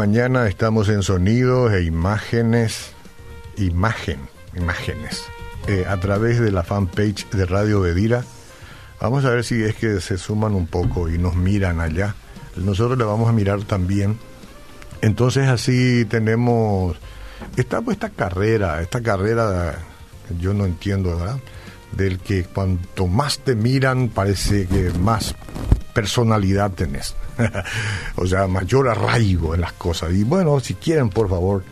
mañana estamos en sonidos e imágenes, imagen, imágenes, eh, a través de la fanpage de Radio Bedira. Vamos a ver si es que se suman un poco y nos miran allá. Nosotros le vamos a mirar también. Entonces así tenemos esta, esta carrera, esta carrera, yo no entiendo, ¿verdad? Del que cuanto más te miran parece que más personalidad tenés. o sea, mayor arraigo en las cosas. Y bueno, si quieren, por favor,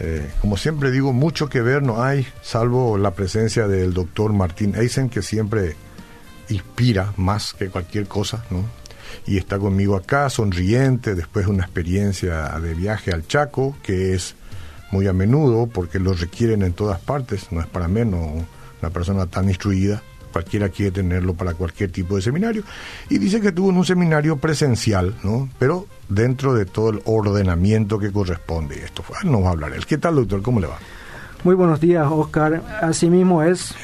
eh, como siempre digo, mucho que ver no hay, salvo la presencia del doctor Martín Eisen, que siempre inspira más que cualquier cosa, ¿no? Y está conmigo acá, sonriente, después de una experiencia de viaje al Chaco, que es muy a menudo, porque lo requieren en todas partes, no es para menos una persona tan instruida cualquiera quiere tenerlo para cualquier tipo de seminario. Y dice que tuvo en un seminario presencial, ¿no? Pero dentro de todo el ordenamiento que corresponde. Esto fue, no va a hablar él. ¿Qué tal, doctor? ¿Cómo le va? Muy buenos días, Oscar. Así mismo es.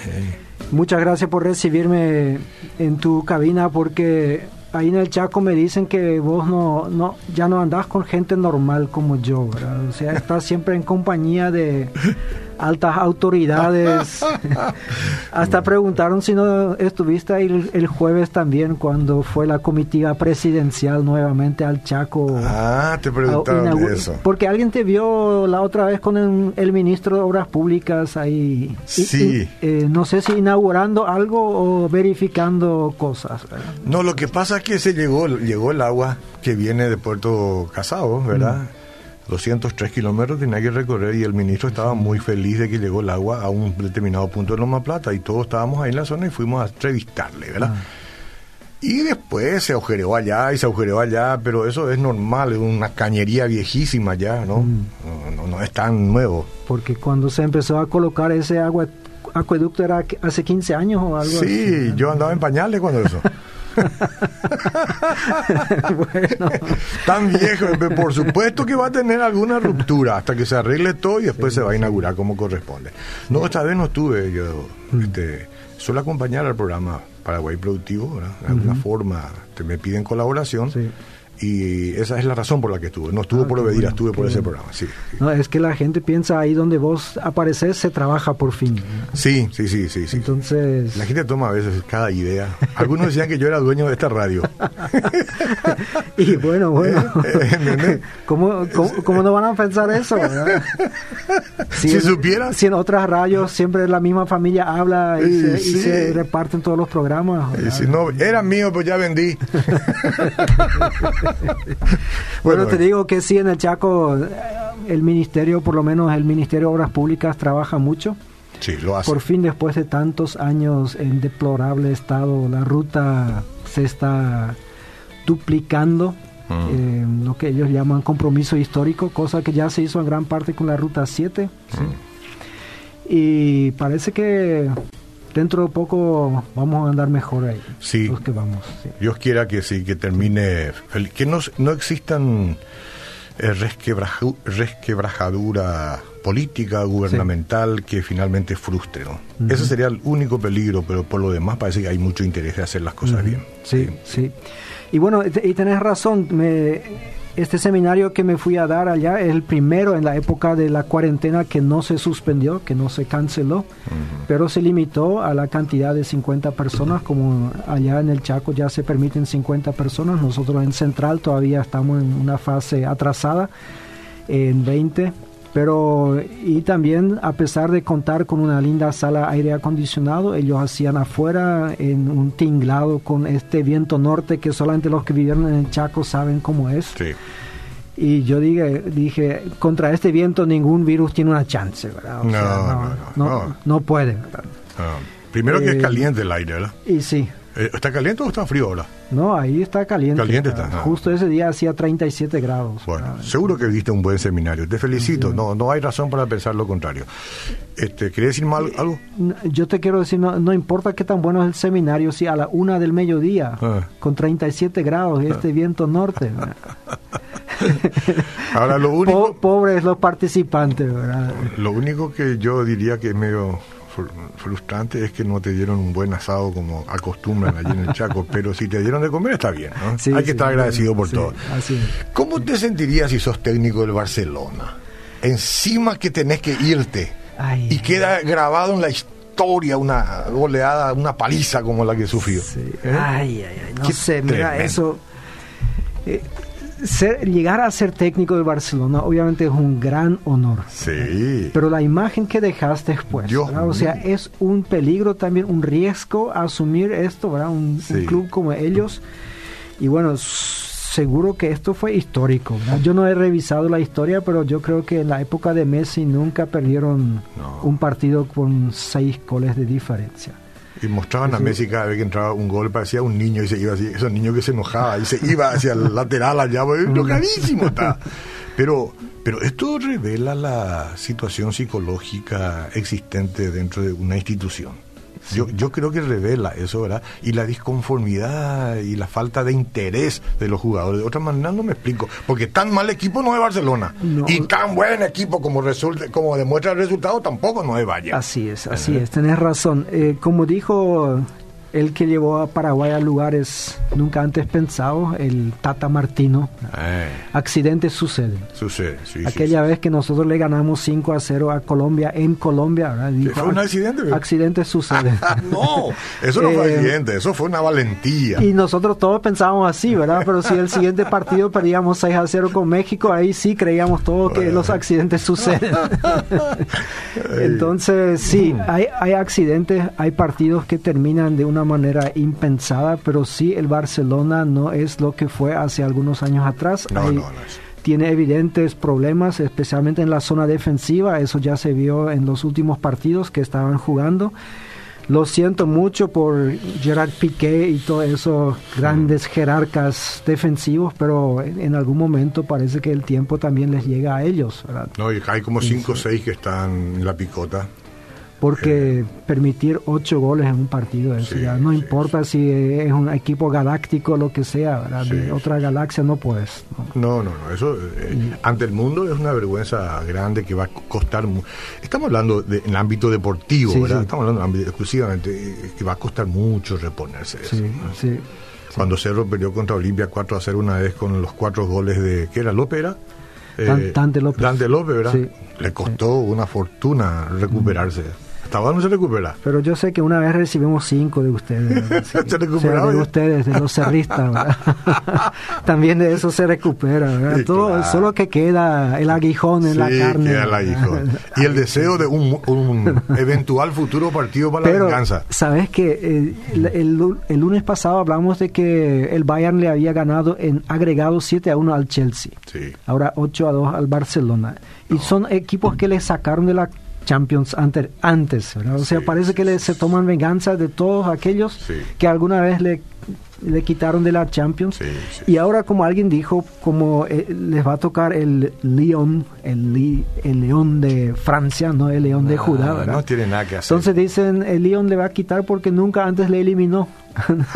Muchas gracias por recibirme en tu cabina porque ahí en el Chaco me dicen que vos no, no ya no andás con gente normal como yo, ¿verdad? O sea, estás siempre en compañía de altas autoridades. Hasta preguntaron si no estuviste ahí el, jueves también cuando fue la comitiva presidencial nuevamente al Chaco. Ah, te preguntaron eso. Porque alguien te vio la otra vez con el, ministro de Obras Públicas ahí. Sí. Eh, no sé si inaugurando algo o verificando cosas. No, lo que pasa es que se llegó, llegó el agua que viene de Puerto Casado, ¿verdad? Mm. 203 kilómetros tenía que recorrer y el ministro estaba muy feliz de que llegó el agua a un determinado punto de Loma Plata y todos estábamos ahí en la zona y fuimos a entrevistarle, ¿verdad? Ah. Y después se agujereó allá y se agujereó allá, pero eso es normal, es una cañería viejísima ya, ¿no? Mm. No, no, es tan nuevo. Porque cuando se empezó a colocar ese agua, acueducto era hace 15 años o algo sí, así. Sí, yo andaba en pañales cuando eso. bueno. Tan viejo, por supuesto que va a tener alguna ruptura hasta que se arregle todo y después se va a inaugurar como corresponde. No, esta vez no estuve yo, mm. este, suelo acompañar al programa Paraguay Productivo, de alguna forma te me piden colaboración. Sí y esa es la razón por la que estuve. No estuve ah, por Obedira, estuve por ese programa, sí, No, es que la gente piensa ahí donde vos apareces se trabaja por fin. Sí, sí, sí, sí, sí. Entonces... La gente toma a veces cada idea. Algunos decían que yo era dueño de esta radio. y bueno, bueno. Eh, ¿Cómo, cómo, no van a pensar eso? Si, si supieran. Si en otras radios siempre la misma familia habla y, se, reparten todos los programas. Si no, era mío, pues ya vendí. bueno, te digo que sí, en el Chaco el ministerio, por lo menos el Ministerio de Obras Públicas, trabaja mucho. Sí, lo hace. Por fin, después de tantos años en deplorable estado, la ruta se está duplicando. Mm. Eh, lo que ellos llaman compromiso histórico, cosa que ya se hizo en gran parte con la ruta 7. Mm. Y parece que dentro de poco vamos a andar mejor ahí. Sí. Los que vamos. Dios quiera que sí, que termine, que no, no existan eh, resquebrajadura política, gubernamental, que finalmente frustre. ¿no? Ese sería el único peligro, pero por lo demás parece que hay mucho interés de hacer las cosas bien. Sí, sí, Y bueno, y tenés razón, me este seminario que me fui a dar allá es el primero en la época de la cuarentena que no se suspendió, que no se canceló, pero se limitó a la cantidad de 50 personas, como allá en el Chaco ya se permiten 50 personas, nosotros en Central todavía estamos en una fase atrasada, en 20 pero y también a pesar de contar con una linda sala aire acondicionado, ellos hacían afuera en un tinglado con este viento norte que solamente los que vivieron en el Chaco saben cómo es. Sí. Y yo dije, dije, contra este viento ningún virus tiene una chance, ¿verdad? no, no, no, puede. Primero que es eh, caliente el aire, ¿verdad? Y sí, ¿Está caliente o está frío ahora? No, ahí está caliente. Caliente está. Justo ese día hacía 37 grados. Bueno, seguro que viste un buen seminario. Te felicito. No, no hay razón para pensar lo contrario. Este, ¿Querés decir mal algo? Yo te quiero decir, no, no importa qué tan bueno es el seminario, si a la una del mediodía, ah. con 37 grados y este viento norte. Ahora lo único... pobres los participantes, ¿verdad? Lo único que yo diría que es medio frustrante es que no te dieron un buen asado como acostumbran allí en el Chaco, pero si te dieron de comer está bien, ¿no? Hay que estar agradecido por todo. ¿Cómo te sentirías si sos técnico del Barcelona? Encima que tenés que irte y queda grabado en la historia una goleada, una paliza como la que sufrió. ¿Eh? Ay, ay, ay, no sé, mira, eso... Eh, llegar a ser técnico de Barcelona obviamente es un gran honor. Sí. Pero la imagen que dejaste después, o sea, es un peligro también, un riesgo asumir esto, ¿verdad? Un, club como ellos. Y bueno, seguro que esto fue histórico. Yo no he revisado la historia, pero yo creo que en la época de Messi nunca perdieron un partido con seis goles de diferencia. Y mostraban a Messi cada vez que entraba un gol, parecía un niño y se iba así, esos niños que se enojaba y se iba hacia el lateral allá, pues, enojadísimo está. Pero, pero esto revela la situación psicológica existente dentro de una institución. Yo, yo creo que revela eso, ¿verdad? Y la disconformidad y la falta de interés de los jugadores. De otra manera no me explico. Porque tan mal equipo no es Barcelona. Y tan buen equipo como, resulta, como demuestra el resultado tampoco no es Valle. Así es, así es. Tenés razón. Eh, como dijo el que llevó a Paraguay a lugares nunca antes pensados, el Tata Martino. Eh. Accidentes suceden. Sucede, sí. Aquella vez que nosotros le ganamos 5 a 0 a Colombia en Colombia, ¿Fue un accidente? Accidentes suceden. no, eso no fue eh, accidente, eso fue una valentía. Y nosotros todos pensábamos así, ¿verdad? Pero si el siguiente partido perdíamos 6 a 0 con México, ahí sí creíamos todos que los accidentes suceden. Entonces, sí, hay, hay accidentes, hay partidos que terminan de una manera impensada, pero sí el Barcelona no es lo que fue hace algunos años atrás. Tiene evidentes problemas, especialmente en la zona defensiva, eso ya se vio en los últimos partidos que estaban jugando. Lo siento mucho por Gerard Piqué y todos esos grandes jerarcas defensivos, pero en, algún momento parece que el tiempo también les llega a ellos. No, hay como cinco o seis que están en la picota porque permitir ocho goles en un partido, eso ya no importa si es un equipo galáctico o lo que sea, de otra galaxia no puedes. No, no, no, eso eh, ante el mundo es una vergüenza grande que va a costar. Estamos hablando de, en el ámbito deportivo, ¿verdad? Estamos hablando ámbito exclusivamente eh, que va a costar mucho reponerse. Eso, Cuando Cerro perdió contra Olimpia 4 a 0 una vez con los cuatro goles de. ¿Qué era? ¿López? Eh, Dante López. Dante López, ¿verdad? Le costó una fortuna recuperarse no se recupera. Pero yo sé que una vez recibimos cinco de ustedes. ¿Se recupera? de ustedes, de los cerristas. También de eso se recupera. Todo, Solo que queda el aguijón en la carne. Queda el aguijón. y el deseo de un, eventual futuro partido para la venganza. ¿Sabes que eh, el, el, lunes pasado hablamos de que el Bayern le había ganado en agregado 7 a 1 al Chelsea. Ahora 8 a 2 al Barcelona. Y son equipos que le sacaron de la Champions antes, antes O sea, parece que le, se toman venganza de todos aquellos que alguna vez le, le quitaron de la Champions. y ahora, como alguien dijo, como eh, les va a tocar el León, el, el León de Francia, no el León de Judá, No tiene nada que hacer. Entonces dicen, el León le va a quitar porque nunca antes le eliminó.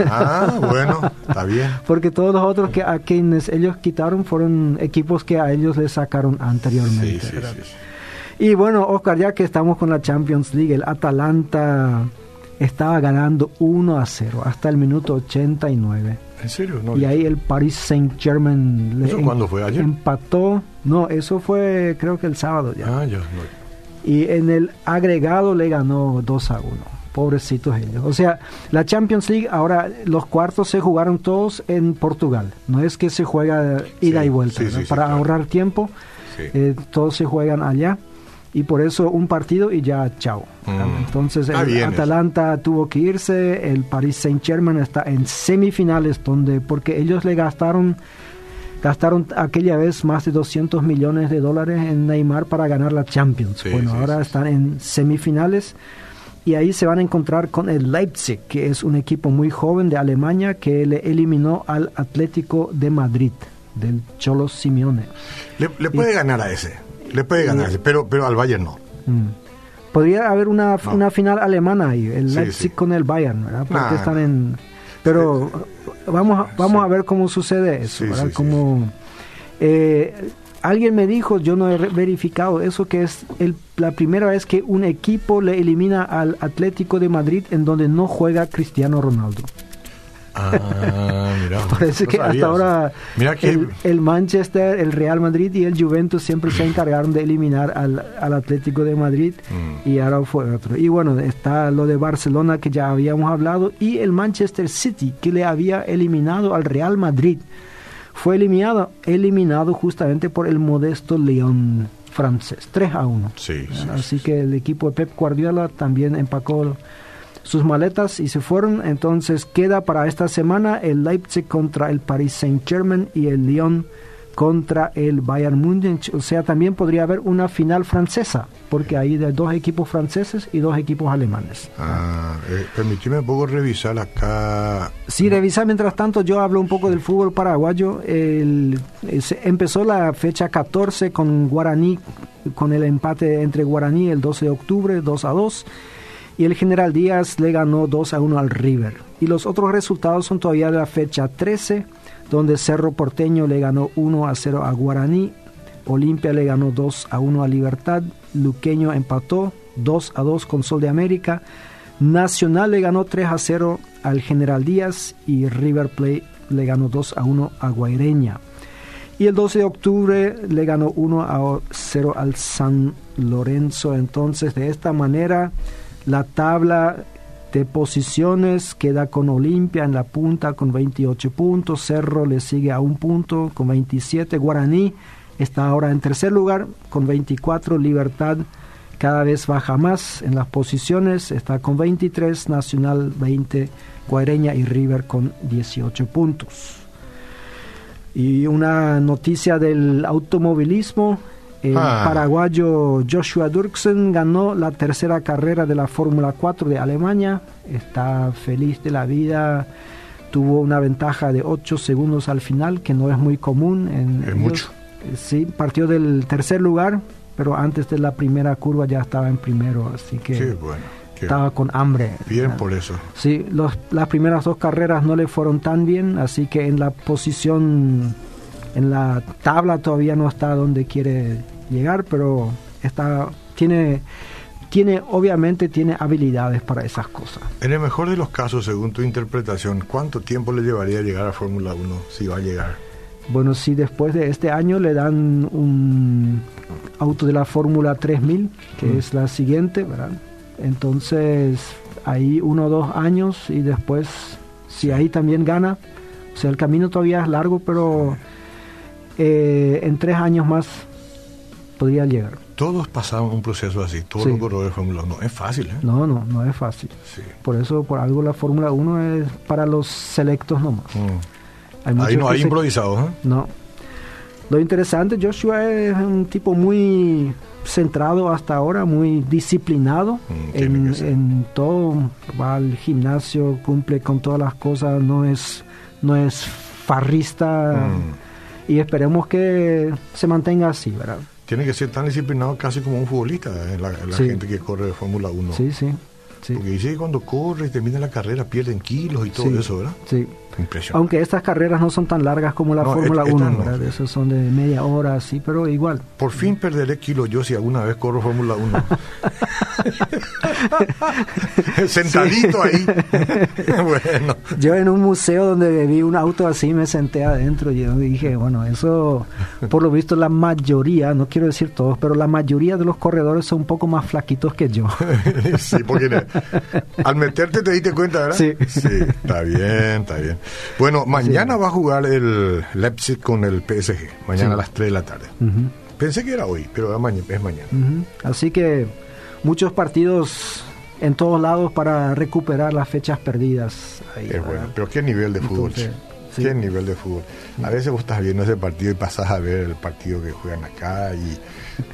Ah, bueno, está bien. Porque todos los otros que a quienes ellos quitaron fueron equipos que a ellos les sacaron anteriormente. Y bueno, Oscar, ya que estamos con la Champions League, el Atalanta estaba ganando 1 a 0 hasta el minuto 89. ¿En serio? y ahí el Paris Saint Germain ¿Eso cuándo fue? ¿Ayer? empató. No, eso fue creo que el sábado ya. Ah, ya. Y en el agregado le ganó 2 a 1. Pobrecitos ellos. O sea, la Champions League, ahora los cuartos se jugaron todos en Portugal. No es que se juega ida y vuelta. Para ahorrar tiempo, eh, todos se juegan allá y por eso un partido y ya chao. Mm. Entonces el Atalanta tuvo que irse, el Paris Saint Germain está en semifinales donde porque ellos le gastaron gastaron aquella vez más de 200 millones de dólares en Neymar para ganar la Champions. bueno, ahora están en semifinales y ahí se van a encontrar con el Leipzig, que es un equipo muy joven de Alemania que le eliminó al Atlético de Madrid del Cholo Simeone. Le, puede ganar a ese. Le puede ganar, pero, pero al Bayern no. Mm. Podría haber una, una final alemana ahí, el Leipzig con el Bayern, ¿verdad? Porque están en... Pero vamos, a, vamos a ver cómo sucede eso, ¿verdad? Como, eh, alguien me dijo, yo no he verificado eso, que es el, la primera vez que un equipo le elimina al Atlético de Madrid en donde no juega Cristiano Ronaldo. Ah, mira. Parece no que hasta ahora Mira que el, el Manchester, el Real Madrid y el Juventus siempre se encargaron de eliminar al, al Atlético de Madrid Mm. y ahora fue otro. Y bueno, está lo de Barcelona que ya habíamos hablado y el Manchester City que le había eliminado al Real Madrid. Fue eliminado, eliminado justamente por el modesto León francés, 3 a 1. Sí, sí, Así que el equipo de Pep Guardiola también empacó sus maletas y se fueron. Entonces queda para esta semana el Leipzig contra el Paris Saint-Germain y el Lyon contra el Bayern Múnich. O sea, también podría haber una final francesa, porque hay de dos equipos franceses y dos equipos alemanes. Ah, eh, permíteme un poco revisar acá. Si revisa mientras tanto, yo hablo un poco del fútbol paraguayo. El- se- empezó la fecha 14 con Guaraní, con el empate entre Guaraní el 12 de octubre, 2 a 2. Y el General Díaz le ganó 2 a 1 al River. Y los otros resultados son todavía de la fecha 13, donde Cerro Porteño le ganó 1 a 0 a Guaraní. Olimpia le ganó 2 a 1 a Libertad. Luqueño empató 2 a 2 con Sol de América. Nacional le ganó 3 a 0 al General Díaz y River Plate le ganó 2 a 1 a Guaireña. Y el 12 de octubre le ganó 1 a 0 al San Lorenzo. Entonces, de esta manera, la tabla de posiciones queda con Olimpia en la punta con 28 puntos. Cerro le sigue a un punto con 27. Guaraní está ahora en tercer lugar con 24. Libertad cada vez baja más en las posiciones. Está con 23. Nacional 20. Guaireña y River con 18 puntos. Y una noticia del automovilismo. El Ah. paraguayo Joshua Dirksen ganó la tercera carrera de la Fórmula 4 de Alemania. Está feliz de la vida. Tuvo una ventaja de 8 segundos al final, que no es muy común. En Es ellos. mucho. Eh, Sí, partió del tercer lugar, pero antes de la primera curva ya estaba en primero, así que Qué bueno. qué estaba con hambre. bien Ah. por eso. Sí, los, las primeras dos carreras no le fueron tan bien, así que en la posición, en la tabla todavía no está donde quiere llegar, pero está, tiene, tiene, obviamente tiene habilidades para esas cosas. En el mejor de los casos, según tu interpretación, ¿cuánto tiempo le llevaría a llegar a Fórmula 1 si va a llegar? Bueno, si después de este año le dan un auto de la Fórmula 3000, que Mm. es la siguiente, ¿verdad? Entonces, ahí uno o dos años y después, si ahí también gana, o sea, el camino todavía es largo, pero eh, en tres años más podría llegar. Todos pasaron un proceso así, todos Sí. los corredores de Fórmula 1. Es fácil, ¿eh? No, no, no es fácil. Sí. Por eso, por algo la Fórmula 1 es para los selectos nomás. Mm. Hay Ahí no hay improvisados, ¿eh? No. Lo interesante, Joshua es un tipo muy centrado hasta ahora, muy disciplinado Mm, en todo. Va al gimnasio, cumple con todas las cosas, no es, no es farrista. Mm. Y esperemos que se mantenga así, ¿verdad? Tiene que ser tan disciplinado casi como un futbolista, ¿eh? la, la Sí. gente que corre de Fórmula 1. Sí, sí. Sí, Porque dice que cuando corre y termina la carrera pierden kilos y todo Sí. eso, ¿verdad? sí. Impresionante. Aunque estas carreras no son tan largas como la No, Fórmula et- 1, estas no. Esas son de media hora, sí, pero igual. Por fin perderé kilos yo si alguna vez corro Fórmula 1. Sentadito ahí. bueno. Yo en un museo donde vi un auto así me senté adentro y yo dije, bueno, eso por lo visto la mayoría, no quiero decir todos, pero la mayoría de los corredores son un poco más flaquitos que yo. sí, porque al meterte te diste cuenta, ¿verdad? Sí. está bien, está bien. Bueno, mañana va a jugar el Leipzig con el PSG, mañana Sí. a las 3 de la tarde. Pensé que era hoy, pero es mañana. Así que muchos partidos en todos lados para recuperar las fechas perdidas. ahí, Es bueno, pero qué nivel de fútbol. Entonces, sí. Qué nivel de fútbol. A veces vos estás viendo ese partido y pasás a ver el partido que juegan acá y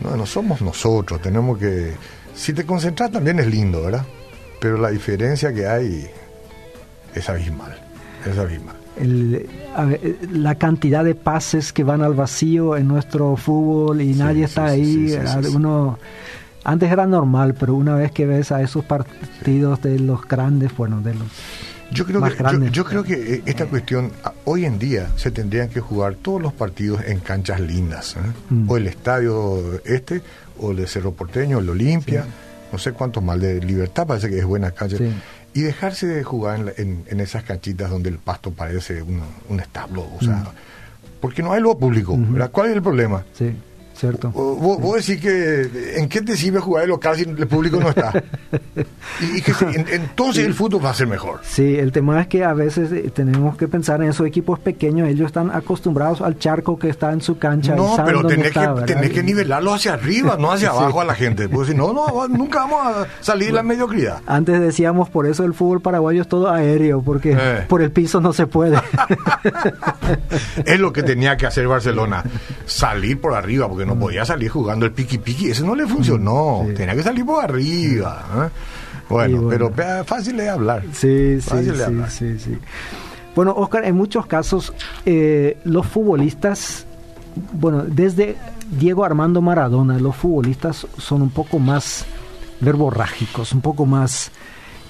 no, no somos nosotros, tenemos que si te concentras también es lindo, ¿verdad? Pero la diferencia que hay es abismal, es abismal. el- a ver, la cantidad de pases que van al vacío en nuestro fútbol y Sí, nadie sí, está sí, ahí. Uno antes era normal, pero una vez que ves a esos partidos de los grandes, bueno, de los yo creo más que, grandes. Yo, yo creo que eh, esta cuestión, ah, hoy en día se tendrían que jugar todos los partidos en canchas lindas. ¿eh? Mm. O el estadio este, o el de Cerro Porteño, el Olimpia, no sé cuántos más, de Libertad parece que es buena cancha. Sí. Y dejarse de jugar en, en- en esas canchitas donde el pasto parece un, un establo. O sea, porque no hay luego público. Mm. ¿verdad? ¿Cuál es el problema? Sí, cierto. Vos, vos decís que ¿en qué te sirve jugar de local si el público no está? y, y que se- en- entonces el fútbol va a ser mejor. Sí, el tema es que a veces eh, tenemos que pensar en esos equipos pequeños, ellos están acostumbrados al charco que está en su cancha. No, pero tenés, está, que, tenés que nivelarlo hacia arriba, no hacia Sí. abajo a la gente. Porque si no, no, nunca vamos a salir de la mediocridad. Antes decíamos, por eso el fútbol paraguayo es todo aéreo, porque Eh. por el piso no se puede. Es lo que tenía que hacer Barcelona. Salir por arriba, porque no podía salir jugando el piqui piqui. Eso no le funcionó. Mm. Sí. Tenía que salir por arriba. ¿eh? Bueno, pero fácil de hablar. Sí, sí, Fácil de sí, hablar. sí, sí. Bueno, Oscar, en muchos casos eh, los futbolistas, bueno, desde Diego Armando Maradona, los futbolistas son un poco más verborrágicos, un poco más,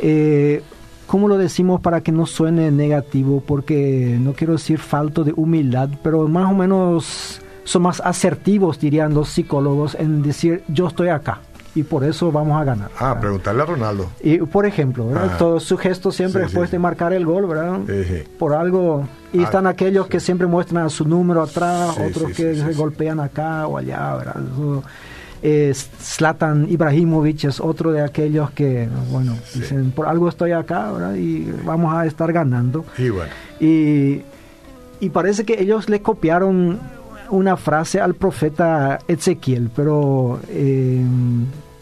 eh, ¿cómo lo decimos para que no suene negativo? Porque no quiero decir falto de humildad, pero más o menos son más asertivos, dirían los psicólogos, en decir yo estoy acá y por eso vamos a ganar. Ah, ¿verdad? preguntarle a Ronaldo. Y por ejemplo. Ah. todo su gesto siempre Sí, después sí, de marcar el gol, ¿verdad? Sí. Por algo. Y Ah, están aquellos que siempre muestran su número atrás, otros que se golpean acá o allá, ¿verdad? Eso, eh, Zlatan Ibrahimovic es otro de aquellos que, bueno, dicen, por algo estoy acá, ¿verdad? Y vamos a estar ganando. Y bueno. Y, y parece que ellos le copiaron una frase al profeta Ezequiel, pero eh,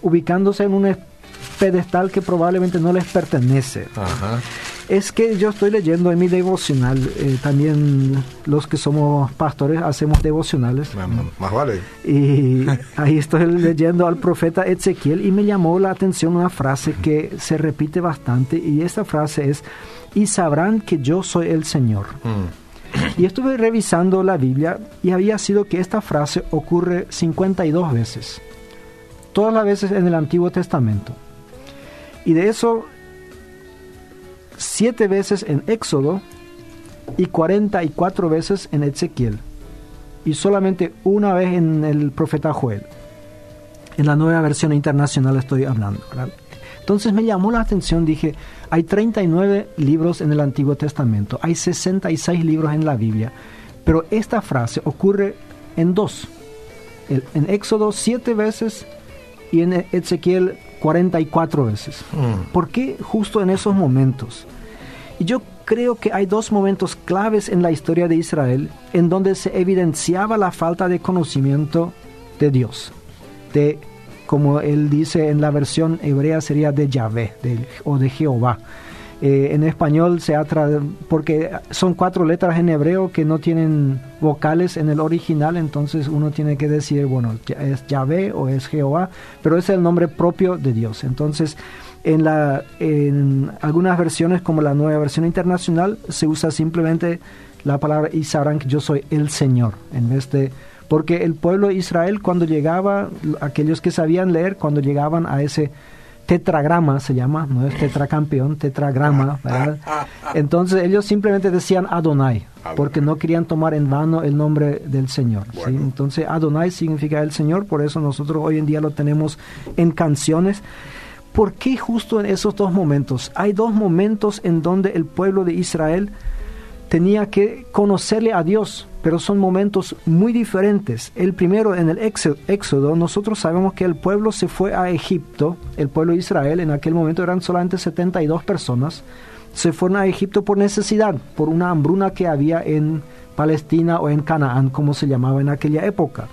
ubicándose en un pedestal que probablemente no les pertenece. Ajá. Es que yo estoy leyendo en mi devocional, eh, también los que somos pastores hacemos devocionales. Más, más vale. Y ahí estoy leyendo al profeta Ezequiel y me llamó la atención una frase que se repite bastante y esta frase es, y sabrán que yo soy el Señor. Mm. Y estuve revisando la Biblia y había sido que esta frase ocurre 52 veces. Todas las veces en el Antiguo Testamento. Y de eso, siete veces en Éxodo y 44 veces en Ezequiel. Y solamente una vez en el profeta Joel. En la nueva versión internacional estoy hablando. ¿verdad? Entonces me llamó la atención, dije, hay 39 libros en el Antiguo Testamento, hay 66 libros en la Biblia, pero esta frase ocurre en dos. El- en Éxodo siete veces y en Ezequiel 44 veces. Mm. ¿Por qué justo en esos momentos? Y yo creo que hay dos momentos claves en la historia de Israel en donde se evidenciaba la falta de conocimiento de Dios, de como él dice en la versión hebrea sería de Yahvé o de Jehová. Eh, en español se ha porque son cuatro letras en hebreo que no tienen vocales en el original, entonces uno tiene que decir, bueno, es Yahvé o es Jehová, pero es el nombre propio de Dios. Entonces, en, algunas versiones, como la nueva versión internacional, se usa simplemente la palabra que yo soy el Señor, en vez de... Porque el pueblo de Israel, cuando llegaba, aquellos que sabían leer, cuando llegaban a ese tetragrama, se llama, no es tetracampeón, tetragrama, ¿verdad? Entonces ellos simplemente decían Adonai, porque no querían tomar en vano el nombre del Señor. Entonces Adonai significa el Señor, por eso nosotros hoy en día lo tenemos en canciones. ¿Por qué justo en esos dos momentos? Hay dos momentos en donde el pueblo de Israel tenía que conocerle a Dios, pero son momentos muy diferentes. El primero, en el Éxodo, nosotros sabemos que el pueblo se fue a Egipto, el pueblo de Israel, en aquel momento eran solamente 72 personas, se fueron a Egipto por necesidad, por una hambruna que había en Palestina o en Canaán, como se llamaba en aquella época.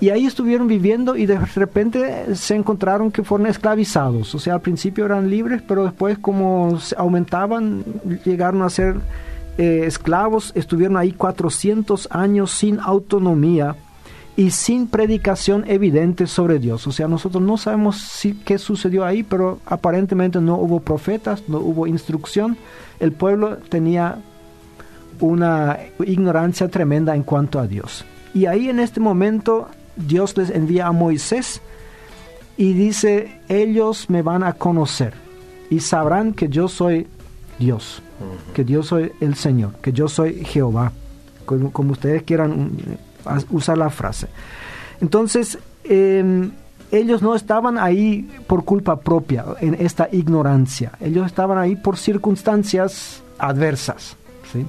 Y ahí estuvieron viviendo y de repente se encontraron que fueron esclavizados. O sea, al principio eran libres, pero después como aumentaban, llegaron a ser eh, esclavos. Estuvieron ahí 400 años sin autonomía y sin predicación evidente sobre Dios. O sea, nosotros no sabemos si, qué sucedió ahí, pero aparentemente no hubo profetas, no hubo instrucción. El pueblo tenía una ignorancia tremenda en cuanto a Dios. Y ahí en este momento Dios les envía a Moisés y dice, ellos me van a conocer y sabrán que yo soy Dios, que Dios soy el Señor, que yo soy Jehová, como, ustedes quieran mm, usar la frase. Entonces, em, ellos no estaban ahí por culpa propia, en esta ignorancia. Ellos estaban ahí por circunstancias adversas. ¿sí?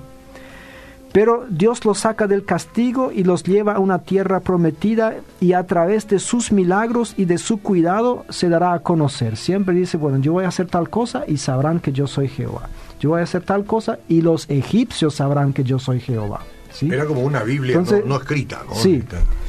Pero Dios los saca del castigo y los lleva a una tierra prometida y a través de sus milagros y de su cuidado se dará a conocer. Siempre dice, bueno, yo voy a hacer tal cosa y sabrán que yo soy Jehová. Yo voy a hacer tal cosa y los egipcios sabrán que yo soy Jehová. Era como una Biblia no, escrita. Sí.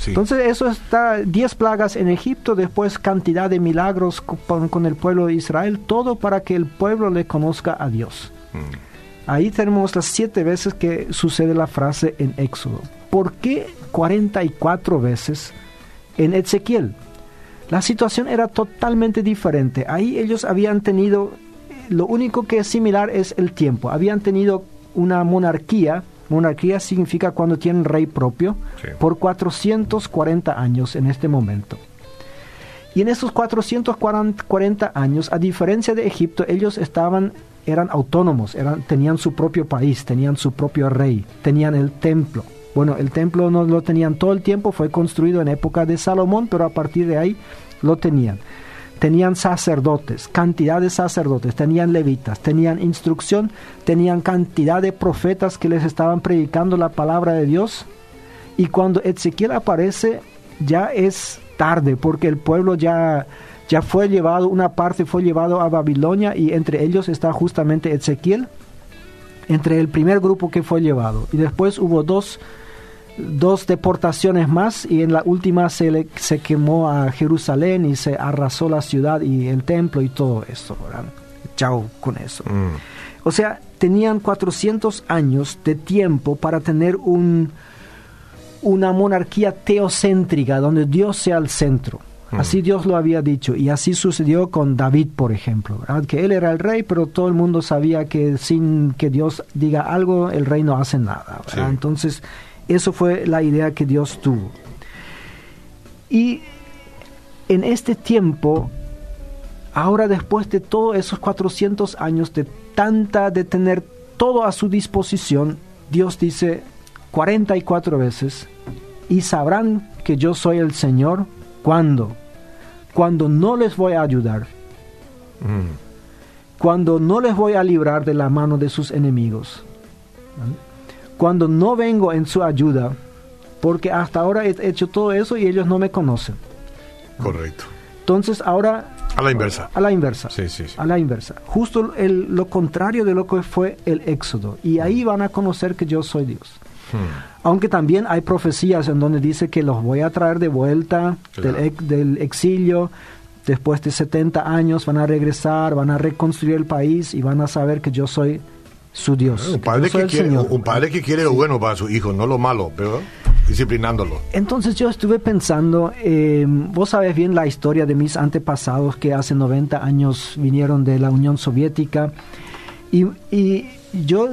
Entonces eso está, diez plagas en Egipto, después cantidad de milagros con, el pueblo de Israel, todo para que el pueblo le conozca a Dios. Mm. Ahí tenemos las siete veces que sucede la frase en Éxodo. ¿Por qué 44 veces en Ezequiel? La situación era totalmente diferente. Ahí ellos habían tenido, lo único que es similar es el tiempo. Habían tenido una monarquía. Monarquía significa cuando tienen rey propio, por 440 años en este momento. Y en esos 440 años, a diferencia de Egipto, ellos estaban eran autónomos, eran, tenían su propio país, tenían su propio rey, tenían el templo. Bueno, el templo no lo tenían todo el tiempo, fue construido en época de Salomón, pero a partir de ahí lo tenían. Tenían sacerdotes, cantidad de sacerdotes, tenían levitas, tenían instrucción, tenían cantidad de profetas que les estaban predicando la palabra de Dios. Y cuando Ezequiel aparece, ya es tarde, porque el pueblo ya ya fue llevado, una parte fue llevado a Babilonia y entre ellos está justamente Ezequiel, entre el primer grupo que fue llevado. Y después hubo dos, dos deportaciones más y en la última se, se quemó a Jerusalén y se arrasó la ciudad y el templo y todo eso. Chao con eso. Mm. O sea, tenían 400 años de tiempo para tener un, una monarquía teocéntrica donde Dios sea el centro. Mm. Así Dios lo había dicho y así sucedió con David, por ejemplo, que él era el rey, pero todo el mundo sabía que sin que Dios diga algo, el rey no hace nada. Entonces, eso fue la idea que Dios tuvo. Y en este tiempo, ahora después de todos esos 400 años de tanta, de tener todo a su disposición, Dios dice 44 veces, y sabrán que yo soy el Señor cuando cuando no les voy a ayudar, mm. cuando no les voy a librar de la mano de sus enemigos, cuando no vengo en su ayuda, porque hasta ahora he hecho todo eso y ellos no me conocen. Correcto. Entonces ahora... A la inversa. A la inversa. Sí, sí, A la inversa. Justo el, lo contrario de lo que fue el éxodo. Y ahí van a conocer que yo soy Dios. Hmm. Aunque también hay profecías en donde dice que los voy a traer de vuelta del, exilio, después de 70 años van a regresar, van a reconstruir el país y van a saber que yo soy su Dios. Un padre, que, quiere, un padre que quiere lo bueno para su hijo, no lo malo, pero disciplinándolo. Entonces yo estuve pensando, eh, vos sabes bien la historia de mis antepasados que hace 90 años vinieron de la Unión Soviética y, y yo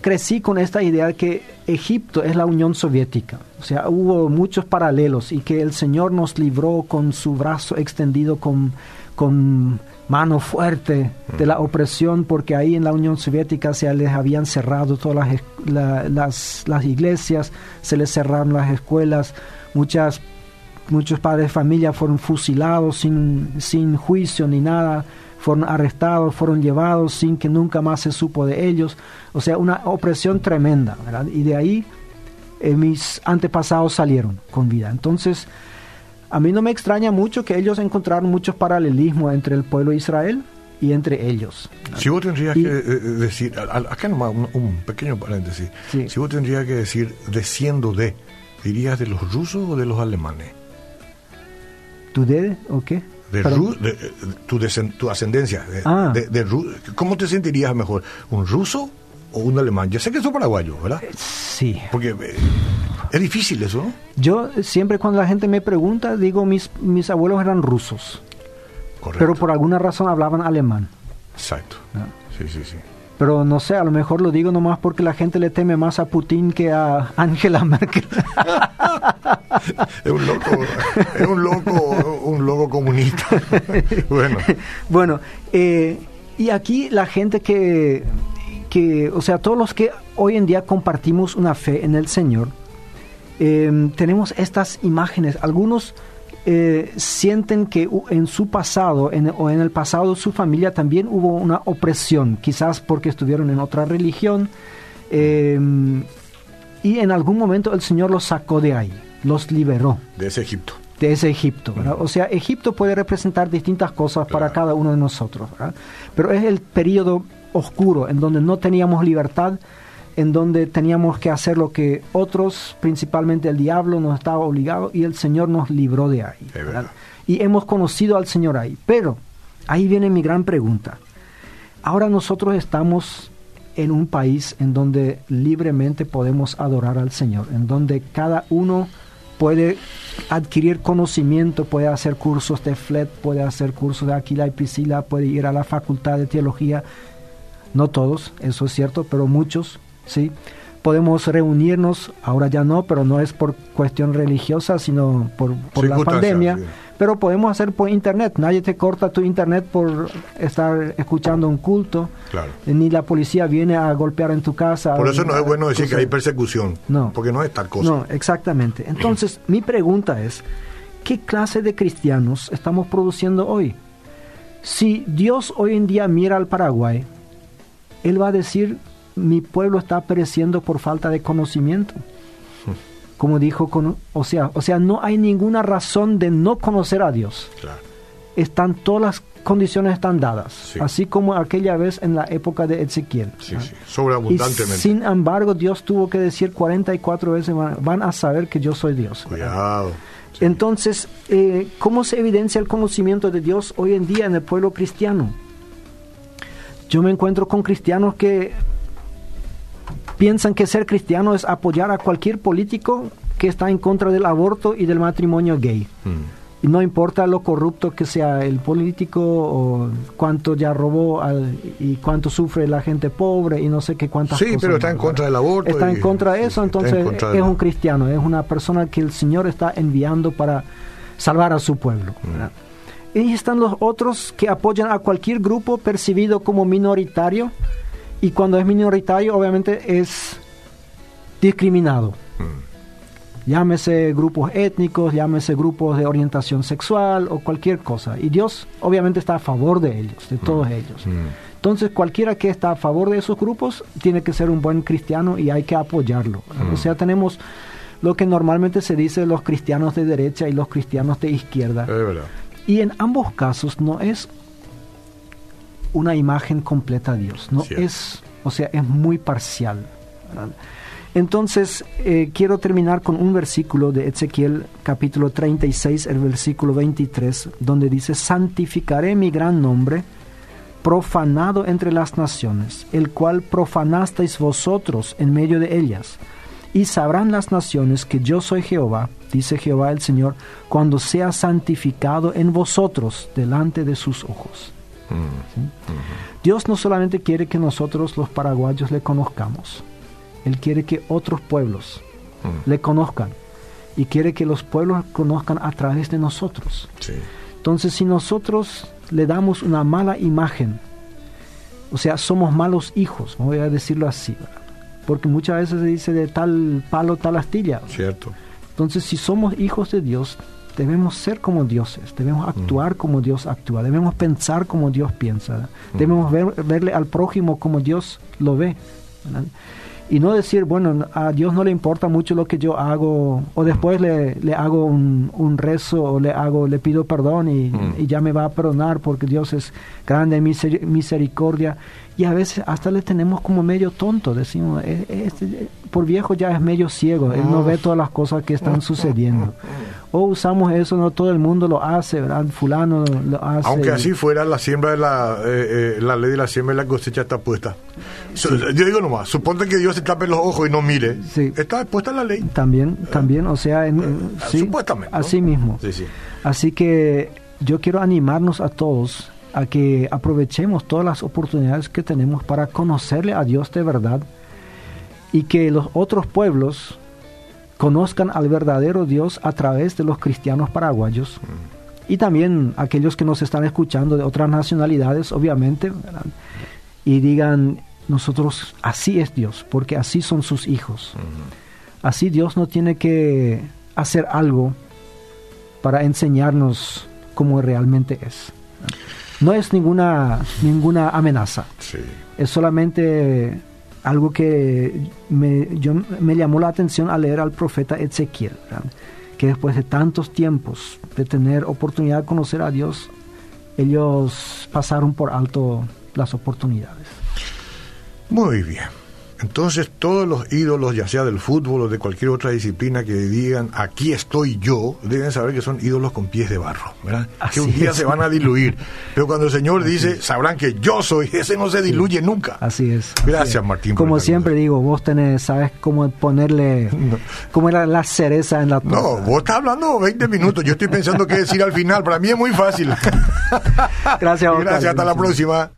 crecí con esta idea de que Egipto es la Unión Soviética. O sea, hubo muchos paralelos y que el Señor nos libró con su brazo extendido, con, con mano fuerte de la opresión, porque ahí en la Unión Soviética se les habían cerrado todas las, las, las iglesias, se les cerraron las escuelas, muchas, muchos padres de familia fueron fusilados sin, sin juicio ni nada fueron arrestados, fueron llevados sin que nunca más se supo de ellos. O sea, una opresión tremenda, ¿verdad? Y de ahí eh, mis antepasados salieron con vida. Entonces, a mí no me extraña mucho que ellos encontraron muchos paralelismos entre el pueblo de Israel y entre ellos. Si vos tendrías que eh, eh, decir, acá nomás un, pequeño paréntesis, si vos tendrías que decir desciendo de, ¿dirías de los rusos o de los alemanes? ¿Tú de o qué? de, tu, tu, ascendencia. Ah. De, ¿Cómo te sentirías mejor? ¿Un ruso o un alemán? Yo sé que son paraguayos, ¿verdad? Sí. Porque eh, es difícil eso, ¿no? Yo siempre cuando la gente me pregunta, digo, mis, mis abuelos eran rusos. Correcto. Pero por alguna razón hablaban alemán. Exacto. Sí, sí, sí. Pero no sé, a lo mejor lo digo nomás porque la gente le teme más a Putin que a Angela Merkel. es un loco, es un loco, un loco comunista. bueno. Bueno, eh, y aquí la gente que, que, o sea, todos los que hoy en día compartimos una fe en el Señor, eh, tenemos estas imágenes. Algunos eh, sienten que en su pasado o en el pasado de su familia también hubo una opresión, quizás porque estuvieron en otra religión, eh, y en algún momento el Señor los sacó de ahí, los liberó. De ese Egipto. De ese Egipto, O sea, Egipto puede representar distintas cosas para cada uno de nosotros, Pero es el periodo oscuro en donde no teníamos libertad, en donde teníamos que hacer lo que otros, principalmente el diablo, nos estaba obligado y el Señor nos libró de ahí. Y hemos conocido al Señor ahí. Pero ahí viene mi gran pregunta. Ahora nosotros estamos en un país en donde libremente podemos adorar al Señor, en donde cada uno puede adquirir conocimiento, puede hacer cursos de FLET, puede hacer cursos de Aquila y Priscila, puede ir a la facultad de teología, no todos, eso es cierto, pero muchos ¿sí? Podemos reunirnos, ahora ya no, pero no es por cuestión religiosa, sino por, la pandemia. Pero podemos hacer por internet. Nadie te corta tu internet por estar escuchando un culto. Ni la policía viene a golpear en tu casa. Por eso no es bueno decir que hay persecución. No. Porque no es tal cosa. No, exactamente. Entonces, mi pregunta es, ¿qué clase de cristianos estamos produciendo hoy? Si Dios hoy en día mira al Paraguay, Él va a decir, mi pueblo está pereciendo por falta de conocimiento. Como dijo, con, o, sea, o sea, no hay ninguna razón de no conocer a Dios. Están todas las condiciones están dadas, así como aquella vez en la época de Ezequiel. Sí, Sobreabundantemente. sin embargo, Dios tuvo que decir 44 veces, van, a saber que yo soy Dios. Cuidado. Entonces, eh, ¿cómo se evidencia el conocimiento de Dios hoy en día en el pueblo cristiano? Yo me encuentro con cristianos que piensan que ser cristiano es apoyar a cualquier político que está en contra del aborto y del matrimonio gay. Mm. No importa lo corrupto que sea el político o cuánto ya robó y cuánto sufre la gente pobre y no sé qué cuántas sí, pero está en contra del aborto. Está en contra de eso, entonces es un cristiano, es una persona que el Señor está enviando para salvar a su pueblo. Mm. Y están los otros que apoyan a cualquier grupo percibido como minoritario y cuando es minoritario obviamente es discriminado. Mm. Llámese grupos étnicos, llámese grupos de orientación sexual o cualquier cosa. Y Dios obviamente está a favor de ellos, de todos mm. ellos. Mm. Entonces cualquiera que está a favor de esos grupos tiene que ser un buen cristiano y hay que apoyarlo. O sea, tenemos lo que normalmente se dice los cristianos de derecha y los cristianos de izquierda. Y en ambos casos no es una imagen completa de Dios. No es, o sea, es muy parcial. Entonces, eh, quiero terminar con un versículo de Ezequiel capítulo 36, el versículo 23, donde dice, santificaré mi gran nombre, profanado entre las naciones, el cual profanasteis vosotros en medio de ellas. Y sabrán las naciones que yo soy Jehová, dice Jehová el Señor, cuando sea santificado en vosotros delante de sus ojos. Dios no solamente quiere que nosotros los paraguayos le conozcamos, Él quiere que otros pueblos le conozcan y quiere que los pueblos conozcan a través de nosotros. Entonces, si nosotros le damos una mala imagen, o sea, somos malos hijos, voy a decirlo así, porque muchas veces se dice de tal palo, tal astilla. Cierto. Entonces, si somos hijos de Dios, debemos ser como dioses, debemos mm. actuar como Dios actúa, debemos pensar como Dios piensa, mm. debemos verle al prójimo como Dios lo ve. Y no decir, bueno, a Dios no le importa mucho lo que yo hago, o después le, le hago un, rezo, o le hago, le pido perdón y, mm. y, ya me va a perdonar porque Dios es grande en misericordia y a veces hasta le tenemos como medio tonto, decimos, este, por viejo ya es medio ciego, él no ve todas las cosas que están sucediendo. O usamos eso, no todo el mundo lo hace, ¿verdad? Fulano lo hace. Aunque así fuera, la siembra de la, eh, eh, la ley de la siembra y la cosecha está puesta. Yo digo nomás, suponte que Dios se tape los ojos y no mire. Está puesta la ley. También, también, o sea, en, sí, supuestamente. Así mismo. Así que yo quiero animarnos a todos a que aprovechemos todas las oportunidades que tenemos para conocerle a Dios de verdad y que los otros pueblos conozcan al verdadero Dios a través de los cristianos paraguayos y también aquellos que nos están escuchando de otras nacionalidades, obviamente, y digan, nosotros, así es Dios, porque así son sus hijos. Así Dios no tiene que hacer algo para enseñarnos cómo realmente es. No es ninguna, ninguna amenaza. Es solamente algo que me, yo, me llamó la atención al leer al profeta Ezequiel, que después de tantos tiempos de tener oportunidad de conocer a Dios, ellos pasaron por alto las oportunidades. Muy bien. Entonces todos los ídolos, ya sea del fútbol o de cualquier otra disciplina que digan aquí estoy yo, deben saber que son ídolos con pies de barro, ¿verdad? que un día se van a diluir. Pero cuando el Señor dice, sabrán que yo soy, ese no se diluye nunca. Así es. Gracias, Martín. Como siempre digo, vos tenés, sabes cómo ponerle, cómo era la cereza en la torta. No, vos estás hablando 20 minutos, yo estoy pensando qué decir al final, para mí es muy fácil. Gracias, Gracias, hasta la próxima.